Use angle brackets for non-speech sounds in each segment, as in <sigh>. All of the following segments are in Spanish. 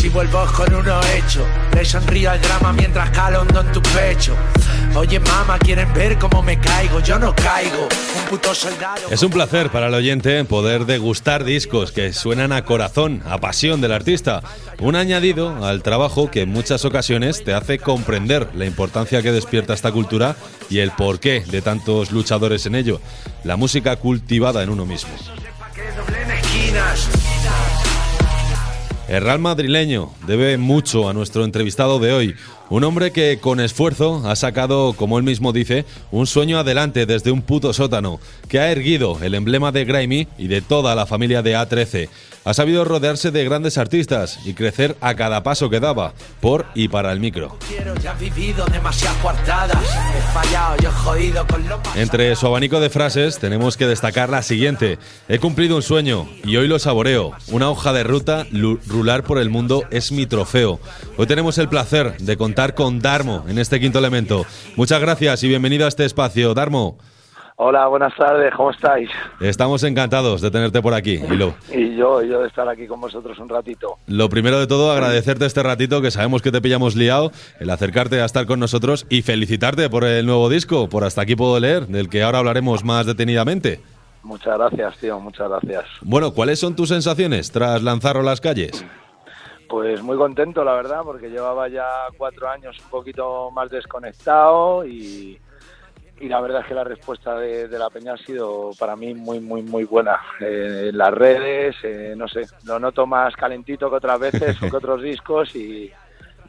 Si vuelvo con uno hecho, le sonrío al drama mientras calo hondo en tu pecho. Oye, mamá, quieren ver cómo me caigo, yo no caigo. Un puto soldado. Es un placer para el oyente poder degustar discos que suenan a corazón, a pasión del artista. Un añadido al trabajo que en muchas ocasiones te hace comprender la importancia que despierta esta cultura y el porqué de tantos luchadores en ello. La música cultivada en uno mismo. El Real madrileño debe mucho a nuestro entrevistado de hoy, un hombre que con esfuerzo ha sacado, como él mismo dice, un sueño adelante desde un puto sótano, que ha erguido el emblema de Grammy y de toda la familia de A13. Ha sabido rodearse de grandes artistas y crecer a cada paso que daba, por y para el micro. Entre su abanico de frases tenemos que destacar la siguiente. He cumplido un sueño y hoy lo saboreo. Una hoja de ruta, rular por el mundo es mi trofeo. Hoy tenemos el placer de contar con Darmo en este quinto elemento. Muchas gracias y bienvenido a este espacio. Darmo. Hola, buenas tardes, ¿cómo estáis? Estamos encantados de tenerte por aquí, Y yo, yo de estar aquí con vosotros un ratito. Lo primero de todo, agradecerte este ratito, que sabemos que te pillamos liado, el acercarte a estar con nosotros y felicitarte por el nuevo disco, por Hasta aquí puedo leer, del que ahora hablaremos más detenidamente. Muchas gracias, tío, muchas gracias. Bueno, ¿cuáles son tus sensaciones tras lanzarlo a las calles? Pues muy contento, la verdad, porque llevaba ya cuatro años un poquito más desconectado y y la verdad es que la respuesta de, la peña ha sido para mí muy, muy, muy buena. Eh, en las redes, eh, no sé, lo noto más calentito que otras veces que otros discos y,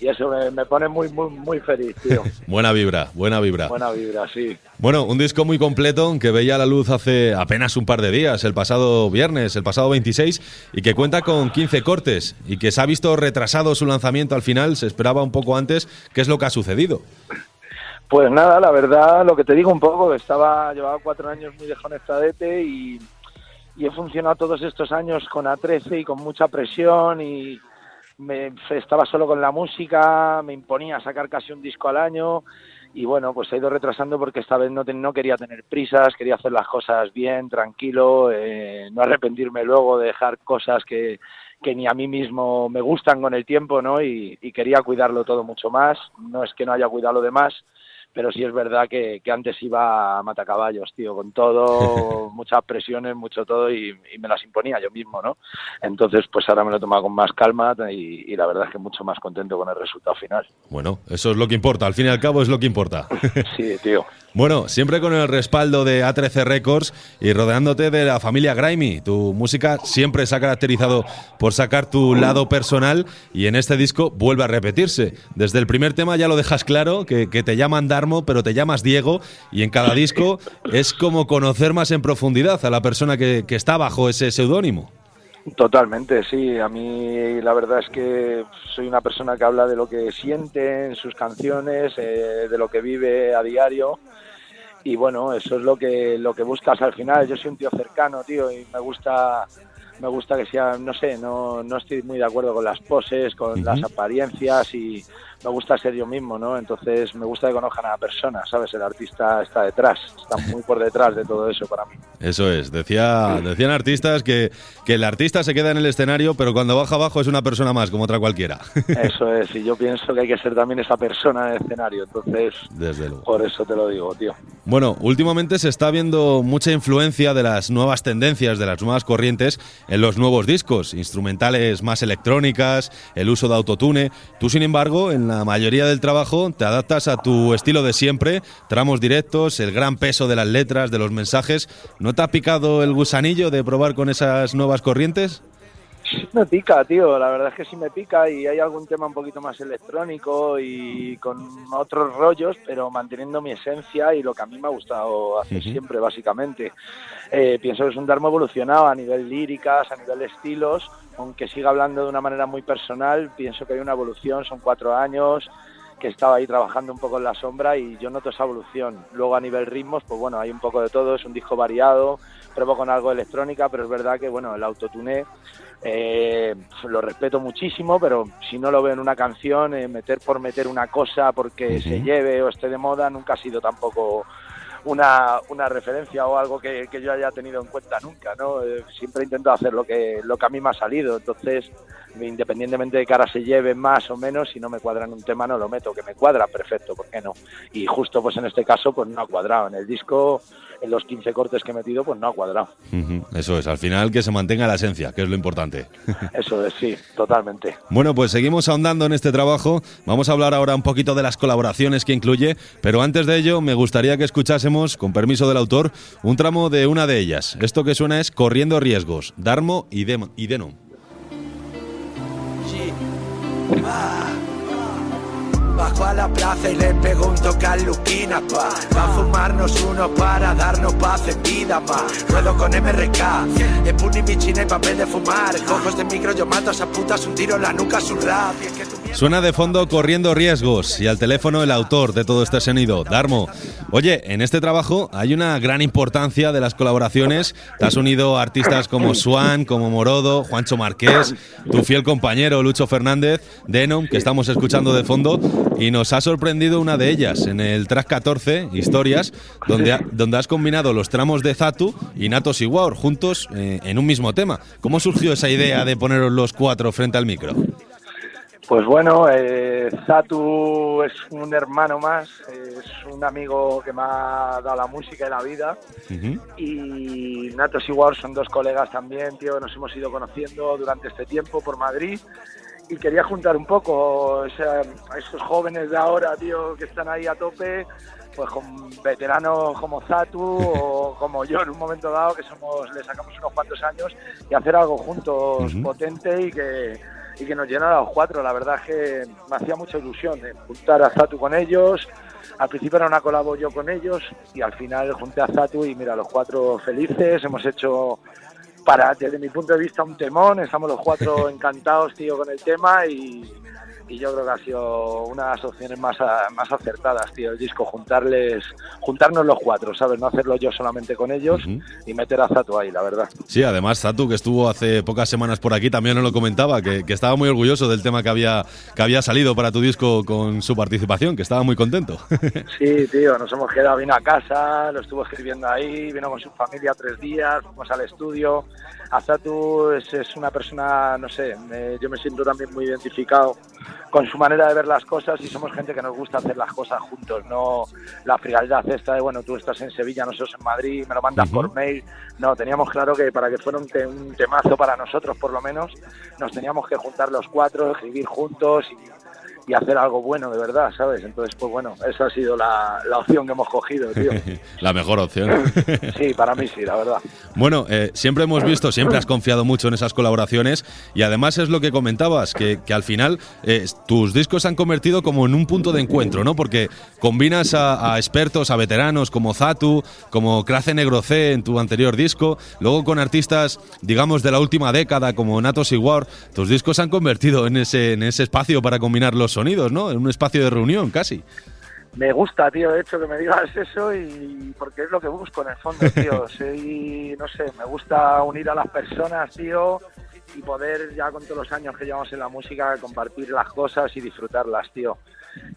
eso me, pone muy, muy, muy feliz, tío. <laughs> buena vibra, buena vibra. Buena vibra, sí. Bueno, un disco muy completo que veía la luz hace apenas un par de días, el pasado viernes, el pasado 26, y que cuenta con 15 cortes y que se ha visto retrasado su lanzamiento al final, se esperaba un poco antes. ¿Qué es lo que ha sucedido? Pues nada, la verdad, lo que te digo un poco, estaba llevaba cuatro años muy desconectadete y, y he funcionado todos estos años con A13 y con mucha presión y me, estaba solo con la música, me imponía sacar casi un disco al año y bueno, pues he ido retrasando porque esta vez no, no quería tener prisas, quería hacer las cosas bien, tranquilo, eh, no arrepentirme luego de dejar cosas que, que ni a mí mismo me gustan con el tiempo, ¿no? Y, y, quería cuidarlo todo mucho más. No es que no haya cuidado lo demás, pero sí es verdad que, antes iba a matacaballos, tío, con todo, <laughs> muchas presiones, mucho todo, y, me las imponía yo mismo, ¿no? Entonces, pues ahora me lo he tomado con más calma y, la verdad es que mucho más contento con el resultado final. Bueno, eso es lo que importa, al fin y al cabo es lo que importa. <laughs> sí, tío. Bueno, siempre con el respaldo de A13 Records y rodeándote de la familia Grimy. Tu música siempre se ha caracterizado por sacar tu lado personal y en este disco vuelve a repetirse. Desde el primer tema ya lo dejas claro, que, te llaman Pero te llamas Diego y en cada disco es como conocer más en profundidad a la persona que, está bajo ese seudónimo. Totalmente, sí. A mí la verdad es que soy una persona que habla de lo que siente en sus canciones, eh, de lo que vive a diario y bueno, eso es lo que lo que buscas al final. Yo soy un tío cercano, tío, y me gusta me gusta que sea, no sé, no, no estoy muy de acuerdo con las poses, con las apariencias y me gusta ser yo mismo, ¿no? Entonces me gusta que conozcan a la persona, ¿sabes? El artista está detrás, está muy por detrás de todo eso para mí. Eso es, decía, decían artistas que, que el artista se queda en el escenario, pero cuando baja abajo es una persona más, como otra cualquiera. <laughs> Eso es, y yo pienso que hay que ser también esa persona en el escenario, entonces Desde luego. por eso te lo digo, tío. Bueno, últimamente se está viendo mucha influencia de las nuevas tendencias, de las nuevas corrientes en los nuevos discos, instrumentales más electrónicas, el uso de autotune. Tú, sin embargo, en la mayoría del trabajo te adaptas a tu estilo de siempre, tramos directos, el gran peso de las letras, de los mensajes. ¿No te ha picado el gusanillo de probar con esas nuevas corrientes? Sí me pica, tío, la verdad es que sí me pica y hay algún tema un poquito más electrónico y con otros rollos, pero manteniendo mi esencia y lo que a mí me ha gustado hacer siempre, básicamente. Eh, pienso que es un Dharma evolucionado a nivel líricas, a nivel estilos, aunque siga hablando de una manera muy personal, pienso que hay una evolución, son cuatro años, que estaba ahí trabajando un poco en la sombra y yo noto esa evolución. Luego a nivel ritmos, pues bueno, hay un poco de todo, es un disco variado, pruebo con algo de electrónica, pero es verdad que bueno, el autotune eh, lo respeto muchísimo, pero si no lo veo en una canción, eh, meter por meter una cosa porque se lleve o esté de moda, nunca ha sido tampoco una, una referencia o algo que, que yo haya tenido en cuenta nunca, ¿no? Eh, siempre intento hacer lo que, lo que a mí me ha salido, entonces independientemente de que ahora se lleve más o menos, si no me cuadra en un tema no lo meto, que me cuadra, perfecto, ¿por qué no? Y justo pues en este caso pues no ha cuadrado, en el disco, en los 15 cortes que he metido pues no ha cuadrado. Eso es, al final que se mantenga la esencia, que es lo importante. <laughs> Eso es, sí, totalmente. Bueno, pues seguimos ahondando en este trabajo, vamos a hablar ahora un poquito de las colaboraciones que incluye, pero antes de ello me gustaría que escuchásemos, con permiso del autor, un tramo de una de ellas. Esto que suena es Corriendo Riesgos, Darmo y, y Denom. Bajo a la plaza y le pego un toque a Luquina, pa. Va a fumarnos uno para darnos paz en vida, pa. Ruedo con MRK, de puni mi china y papel de fumar. Cojos de micro, yo mato a esas putas, un tiro en la nuca, su rap. Que Suena de fondo corriendo riesgos y al teléfono el autor de todo este sonido, Darmo. Oye, en este trabajo hay una gran importancia de las colaboraciones. Te has unido a artistas como Swan, como Morodo, Juancho Marqués, tu fiel compañero Lucho Fernández, Denom, que estamos escuchando de fondo, y nos ha sorprendido una de ellas en el track 14, Historias, donde, donde has combinado los tramos de Zatu y Natos y juntos eh, en un mismo tema. ¿Cómo surgió esa idea de poneros los cuatro frente al micro? Pues bueno, eh, Zatu es un hermano más, es un amigo que me ha dado la música y la vida. Y Natos y son dos colegas también, tío, que nos hemos ido conociendo durante este tiempo por Madrid. Y quería juntar un poco o sea, a esos jóvenes de ahora, tío, que están ahí a tope, pues con veteranos como Zatu o <laughs> como yo en un momento dado, que somos, le sacamos unos cuantos años, y hacer algo juntos potente y que y que nos llenara a los cuatro. La verdad es que me hacía mucha ilusión de juntar a Zatu con ellos. Al principio era una colabo yo con ellos y al final junté a Zatu y mira, los cuatro felices. Hemos hecho, para desde mi punto de vista, un temón. Estamos los cuatro <laughs> encantados, tío, con el tema y, y yo creo que ha sido una de las opciones más, más acertadas, tío, el disco, juntarles, juntarnos los cuatro, ¿sabes? No hacerlo yo solamente con ellos y meter a Zatu ahí, la verdad. Sí, además Zatu, que estuvo hace pocas semanas por aquí, también nos lo comentaba, que, estaba muy orgulloso del tema que había, que había salido para tu disco con su participación, que estaba muy contento. <laughs> sí, tío, nos hemos quedado, vino a casa, lo estuvo escribiendo ahí, vino con su familia tres días, fuimos al estudio. Azatu es, es una persona, no sé, yo me siento también muy identificado con su manera de ver las cosas y somos gente que nos gusta hacer las cosas juntos, no la frialdad esta de, bueno, tú estás en Sevilla, nosotros en Madrid, me lo mandas por mail. No, teníamos claro que para que fuera un, un, temazo para nosotros, por lo menos, nos teníamos que juntar los cuatro, escribir juntos y y hacer algo bueno de verdad, ¿sabes? Entonces, pues bueno, esa ha sido la, opción que hemos cogido, tío. <laughs> la mejor opción. <laughs> sí, para mí sí, la verdad. Bueno, eh, siempre hemos visto, siempre has confiado mucho en esas colaboraciones y además es lo que comentabas, que, al final eh, tus discos se han convertido como en un punto de encuentro, ¿no? Porque combinas a, expertos, a veteranos como Zatu, como Crace Negro C en tu anterior disco, luego con artistas, digamos, de la última década como Natos y War, tus discos se han convertido en ese, en ese espacio para combinar los sonidos, ¿no? En un espacio de reunión casi. Me gusta, tío, de hecho, que me digas eso y porque es lo que busco en el fondo, tío. <laughs> Soy, no sé, me gusta unir a las personas, tío, y poder, ya con todos los años que llevamos en la música, compartir las cosas y disfrutarlas, tío.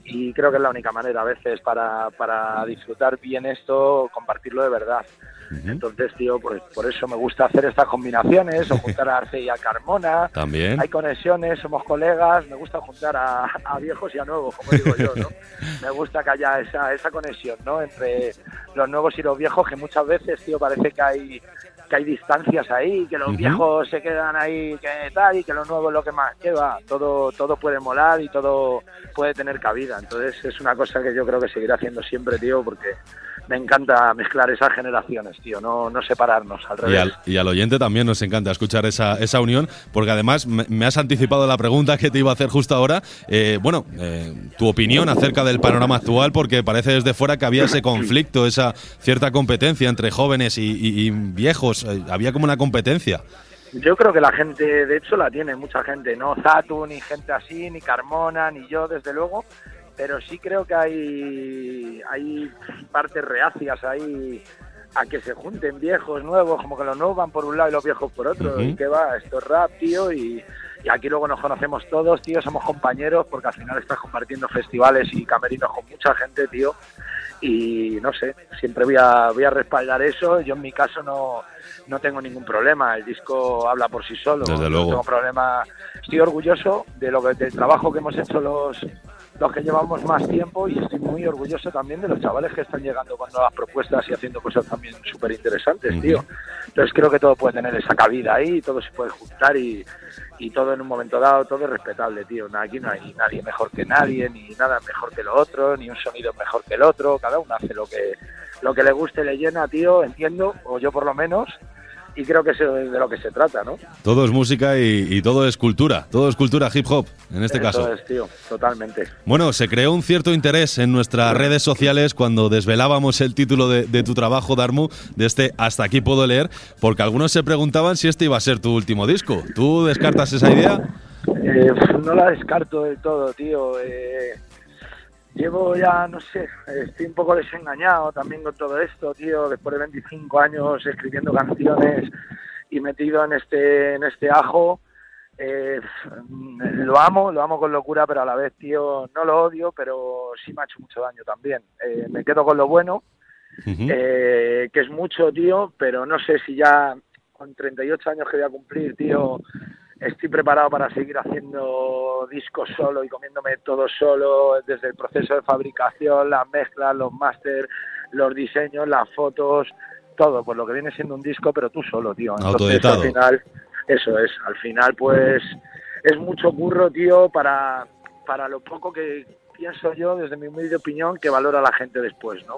Y creo que es la única manera a veces para, para disfrutar bien esto, compartirlo de verdad. Entonces, tío, pues por eso me gusta hacer estas combinaciones, o juntar a Arce y a Carmona. <laughs> También. Hay conexiones, somos colegas, me gusta juntar a, viejos y a nuevos, como digo yo, ¿no? <laughs> me gusta que haya esa, esa conexión, ¿no? Entre los nuevos y los viejos, que muchas veces, tío, parece que hay que hay distancias ahí, que los viejos se quedan ahí, que tal, y que lo nuevo es lo que más lleva. Todo, todo puede molar y todo puede tener cabida. Entonces es una cosa que yo creo que seguiré haciendo siempre, tío, porque me encanta mezclar esas generaciones, tío, no, no separarnos, al revés. Y al, oyente también nos encanta escuchar esa, esa unión, porque además me, has anticipado la pregunta que te iba a hacer justo ahora. Eh, bueno, eh, tu opinión acerca del panorama actual, porque parece desde fuera que había ese conflicto, esa cierta competencia entre jóvenes y, viejos, eh, había como una competencia. Yo creo que la gente, de hecho, la tiene mucha gente, no Zatu, ni gente así, ni Carmona, ni yo, desde luego pero sí creo que hay, hay partes reacias ahí a que se junten viejos, nuevos, como que los nuevos van por un lado y los viejos por otro. ¿Y qué va? Esto es rap, tío, y, aquí luego nos conocemos todos, tío, somos compañeros, porque al final estás compartiendo festivales y camerinos con mucha gente, tío. Y no sé, siempre voy a, voy a respaldar eso. Yo en mi caso no, no tengo ningún problema, el disco habla por sí solo, Desde no luego. tengo problema. Estoy orgulloso de lo que, del trabajo que hemos hecho los los que llevamos más tiempo y estoy muy orgulloso también de los chavales que están llegando con nuevas propuestas y haciendo cosas también súper interesantes, tío. Entonces creo que todo puede tener esa cabida ahí, todo se puede juntar y, y todo en un momento dado, todo es respetable, tío. Aquí no hay nadie mejor que nadie, ni nada mejor que lo otro, ni un sonido mejor que el otro, cada uno hace lo que, lo que le guste, le llena, tío, entiendo, o yo por lo menos, y creo que es de lo que se trata, ¿no? Todo es música y, y todo es cultura. Todo es cultura hip hop, en este Eso caso. es, tío, totalmente. Bueno, se creó un cierto interés en nuestras redes sociales cuando desvelábamos el título de, de tu trabajo, Darmu, de este Hasta aquí puedo leer, porque algunos se preguntaban si este iba a ser tu último disco. ¿Tú descartas esa idea? Eh, no la descarto del todo, tío. Eh, llevo ya, no sé, estoy un poco desengañado también con todo esto, tío. Después de 25 años escribiendo canciones y metido en este, en este ajo. Eh, lo amo, lo amo con locura, pero a la vez, tío, no lo odio, pero sí me ha hecho mucho daño también. Eh, me quedo con lo bueno, eh, que es mucho, tío, pero no sé si ya con 38 años que voy a cumplir, tío, estoy preparado para seguir haciendo discos solo y comiéndome todo solo, desde el proceso de fabricación, las mezclas, los máster, los diseños, las fotos, todo, pues lo que viene siendo un disco, pero tú solo, tío. Entonces, al final, eso es, al final, pues, es mucho curro, tío, para, para lo poco que pienso yo, desde mi humilde opinión, que valora la gente después, ¿no?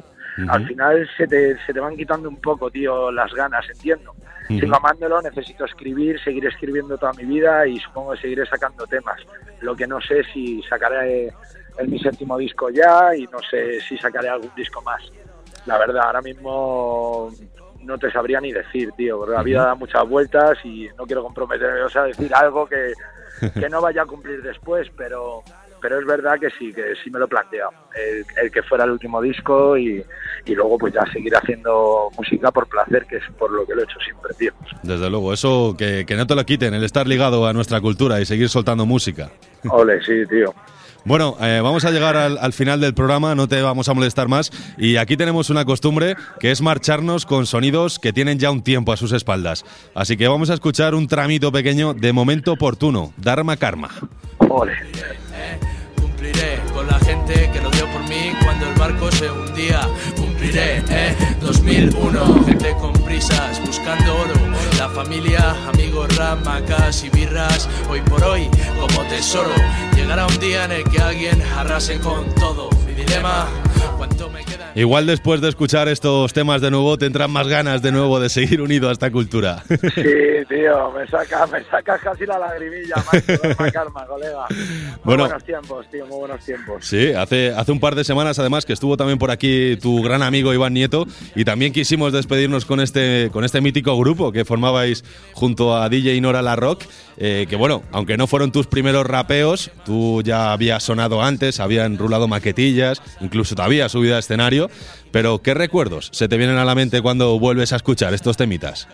Al Ujú. final se te, se te van quitando un poco, tío, las ganas, entiendo. Ujú. Sigo amándolo, necesito escribir, seguir escribiendo toda mi vida y supongo que seguiré sacando temas. Lo que no sé si sacaré el, mi séptimo disco ya y no sé si sacaré algún disco más. La verdad, ahora mismo no te sabría ni decir, tío, porque la vida da muchas vueltas y no quiero comprometerme o sea, decir algo que, <laughs> que no vaya a cumplir después, pero pero es verdad que sí, que sí me lo he planteado, el, el que fuera el último disco y, y luego pues ya seguir haciendo música por placer, que es por lo que lo he hecho siempre, tío. Desde luego, eso que, que no te lo quiten, el estar ligado a nuestra cultura y seguir soltando música. Ole, sí, tío. Bueno, eh, vamos a llegar al, al final del programa, no te vamos a molestar más. Y aquí tenemos una costumbre que es marcharnos con sonidos que tienen ya un tiempo a sus espaldas. Así que vamos a escuchar un tramito pequeño de momento oportuno, Dharma Karma. Ole. Cumpliré con la gente que lo dio por mí cuando el barco se hundía. Cumpliré, eh, 2001. Gente con prisas buscando oro. La familia, amigos, ramacas y birras. Hoy por hoy, como tesoro. Llegará un día en el que alguien arrase con todo. Mi dilema. Igual después de escuchar estos temas de nuevo tendrán más ganas de nuevo de seguir unido a esta cultura. Sí, tío, me sacas me sacas casi la lagrimilla, macho, karma, <laughs> colega. Muy Bueno. buenos tiempos, tío, muy buenos tiempos. Sí, hace, hace un par de semanas además que estuvo también por aquí tu gran amigo Iván Nieto y también quisimos despedirnos con este, con este mítico grupo que formabais junto a DJ Nora La Rock, eh, que bueno, aunque no fueron tus primeros rapeos, tú ya habías sonado antes, habían rulado maquetillas, incluso te habías subido a escenario, pero ¿qué recuerdos se te vienen a la mente cuando vuelves a escuchar estos temitas?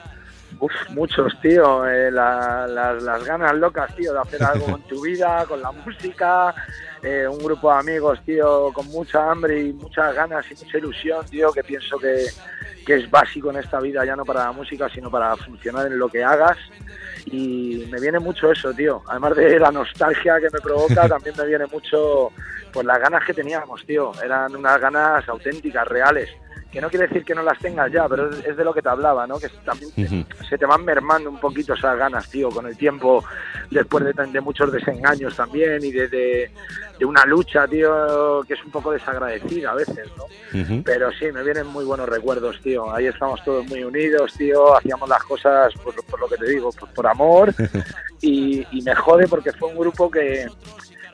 Uf, muchos, tío. eh, la- las- las ganas locas, tío, de hacer algo con <laughs> tu vida, con la música. eh, un grupo de amigos, tío, con mucha hambre y muchas ganas y mucha ilusión, tío, que pienso que, que es básico en esta vida, ya no para la música, sino para funcionar en lo que hagas. Y me viene mucho eso, tío. Además de la nostalgia que me provoca, <laughs> también me viene mucho pues las ganas que teníamos, tío. Eran unas ganas auténticas, reales. Que no quiere decir que no las tengas ya, pero es, es de lo que te hablaba, ¿no? Que también se te van mermando un poquito esas ganas, tío, con el tiempo, después de, de muchos desengaños también y de, de, de una lucha, tío, que es un poco desagradecida a veces, ¿no? Pero sí, me vienen muy buenos recuerdos, tío. Ahí estamos todos muy unidos, tío. Hacíamos las cosas, por, por lo que te digo, pues por amor. <laughs> Y, y me jode porque fue un grupo que,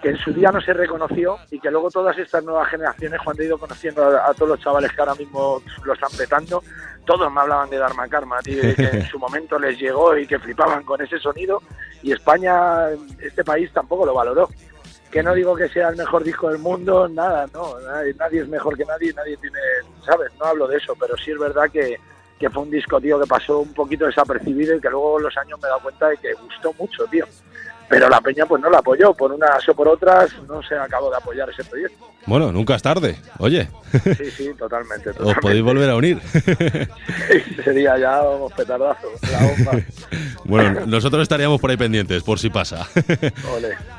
que en su día no se reconoció y que luego todas estas nuevas generaciones, cuando he ido conociendo a, a todos los chavales que ahora mismo lo están petando, todos me hablaban de Dharma Karma, tío, y que en su momento les llegó y que flipaban con ese sonido. Y España, este país, tampoco lo valoró que no digo que sea el mejor disco del mundo, nada, no, nadie, nadie es mejor que nadie, nadie tiene, ¿sabes? No hablo de eso, pero sí es verdad que, que fue un disco, tío, que pasó un poquito desapercibido y que luego los años me he dado cuenta de que gustó mucho, tío. Pero la peña pues no la apoyó, por unas o por otras no se acabó de apoyar ese proyecto. Bueno, nunca es tarde, oye. Sí, sí, totalmente. <laughs> Os podéis volver a unir. <laughs> sería ya un petardazo, la bomba. <laughs> bueno, nosotros estaríamos por ahí pendientes, por si pasa.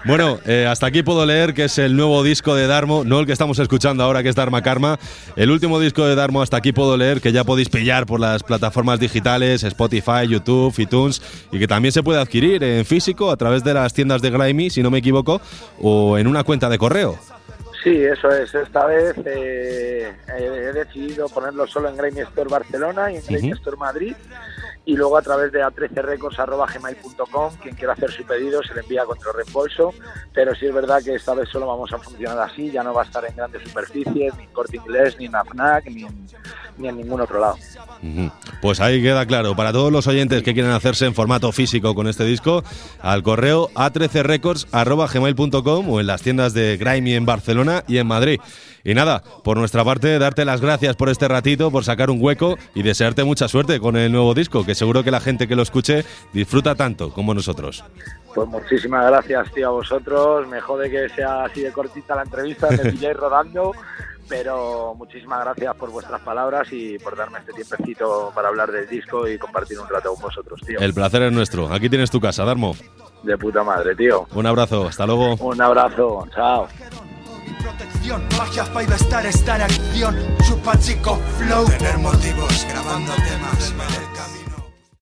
bueno, eh, hasta aquí puedo leer que es el nuevo disco de Darmo, no el que estamos escuchando ahora, que es Dharma Karma. El último disco de Darmo, hasta aquí puedo leer que ya podéis pillar por las plataformas digitales, Spotify, YouTube, iTunes, y que también se puede adquirir en físico a través de las tiendas de Grimy, si no me equivoco, o en una cuenta de correo. Sí, eso es. Esta vez eh, he decidido ponerlo solo en Grimy Store Barcelona y en Grimy Store Madrid y luego a través de a13records.gmail.com quien quiera hacer su pedido se le envía contra reembolso pero sí es verdad que esta vez solo vamos a funcionar así ya no va a estar en grandes superficies ni en Corte Inglés ni en AFNAC ni en, ni en ningún otro lado. Pues ahí queda claro para todos los oyentes que quieren hacerse en formato físico con este disco al correo a13records.gmail.com o en las tiendas de Grimy en Barcelona y en Madrid y nada, por nuestra parte, darte las gracias por este ratito, por sacar un hueco y desearte mucha suerte con el nuevo disco, que seguro que la gente que lo escuche disfruta tanto como nosotros. Pues muchísimas gracias, tío, a vosotros. Me jode que sea así de cortita la entrevista, me pilláis <laughs> rodando, pero muchísimas gracias por vuestras palabras y por darme este tiempecito para hablar del disco y compartir un rato con vosotros, tío. El placer es nuestro. Aquí tienes tu casa, Darmo. De puta madre, tío. Un abrazo, hasta luego. Un abrazo, chao protección, magia, para estar, estar acción, chupa chico, flow. Tener motivos grabando temas.